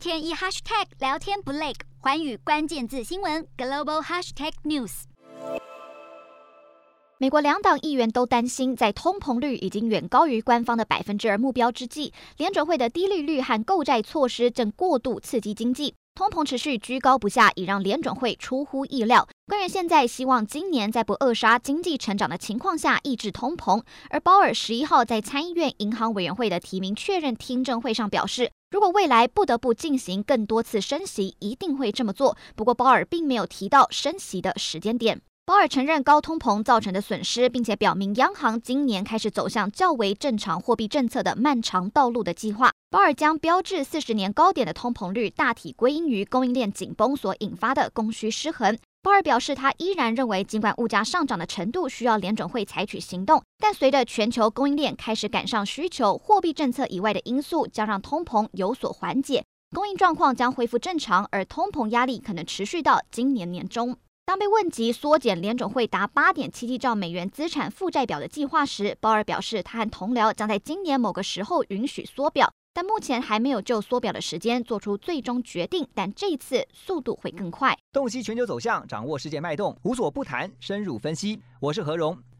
天一 hashtag 聊天不累，寰宇关键字新闻 global hashtag news。美国两党议员都担心，在通膨率已经远高于官方的百分之二目标之际，联准会的低利率和购债措施正过度刺激经济。通膨持续居高不下，已让联准会出乎意料。官员现在希望今年在不扼杀经济成长的情况下抑制通膨。而鲍尔十一号在参议院银行委员会的提名确认听证会上表示，如果未来不得不进行更多次升息，一定会这么做。不过，鲍尔并没有提到升息的时间点。鲍尔承认高通膨造成的损失，并且表明央行今年开始走向较为正常货币政策的漫长道路的计划。鲍尔将标志四十年高点的通膨率大体归因于供应链紧绷所引发的供需失衡。鲍尔表示，他依然认为，尽管物价上涨的程度需要联准会采取行动，但随着全球供应链开始赶上需求，货币政策以外的因素将让通膨有所缓解，供应状况将恢复正常，而通膨压力可能持续到今年年中。当被问及缩减联总会达八点七七兆美元资产负债表的计划时，鲍尔表示，他和同僚将在今年某个时候允许缩表，但目前还没有就缩表的时间做出最终决定。但这次速度会更快。洞悉全球走向，掌握世界脉动，无所不谈，深入分析。我是何荣。